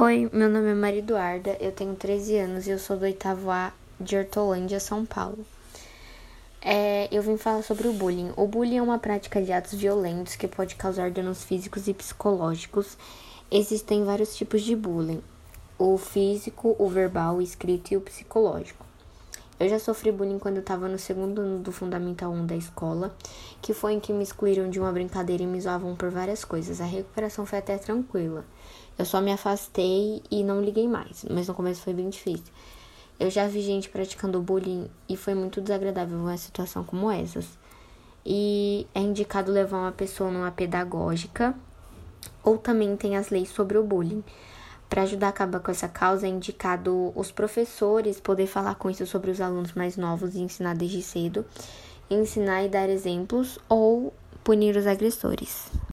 Oi, meu nome é Maria Eduarda, eu tenho 13 anos e eu sou do oitavo A de Hortolândia, São Paulo. É, eu vim falar sobre o bullying. O bullying é uma prática de atos violentos que pode causar danos físicos e psicológicos. Existem vários tipos de bullying: o físico, o verbal, o escrito e o psicológico. Eu já sofri bullying quando eu estava no segundo ano do Fundamental 1 da escola, que foi em que me excluíram de uma brincadeira e me zoavam por várias coisas. A recuperação foi até tranquila. Eu só me afastei e não liguei mais, mas no começo foi bem difícil. Eu já vi gente praticando bullying e foi muito desagradável uma situação como essas. E é indicado levar uma pessoa numa pedagógica ou também tem as leis sobre o bullying. Para ajudar a acabar com essa causa, é indicado os professores poder falar com isso sobre os alunos mais novos e ensinar desde cedo, ensinar e dar exemplos ou punir os agressores.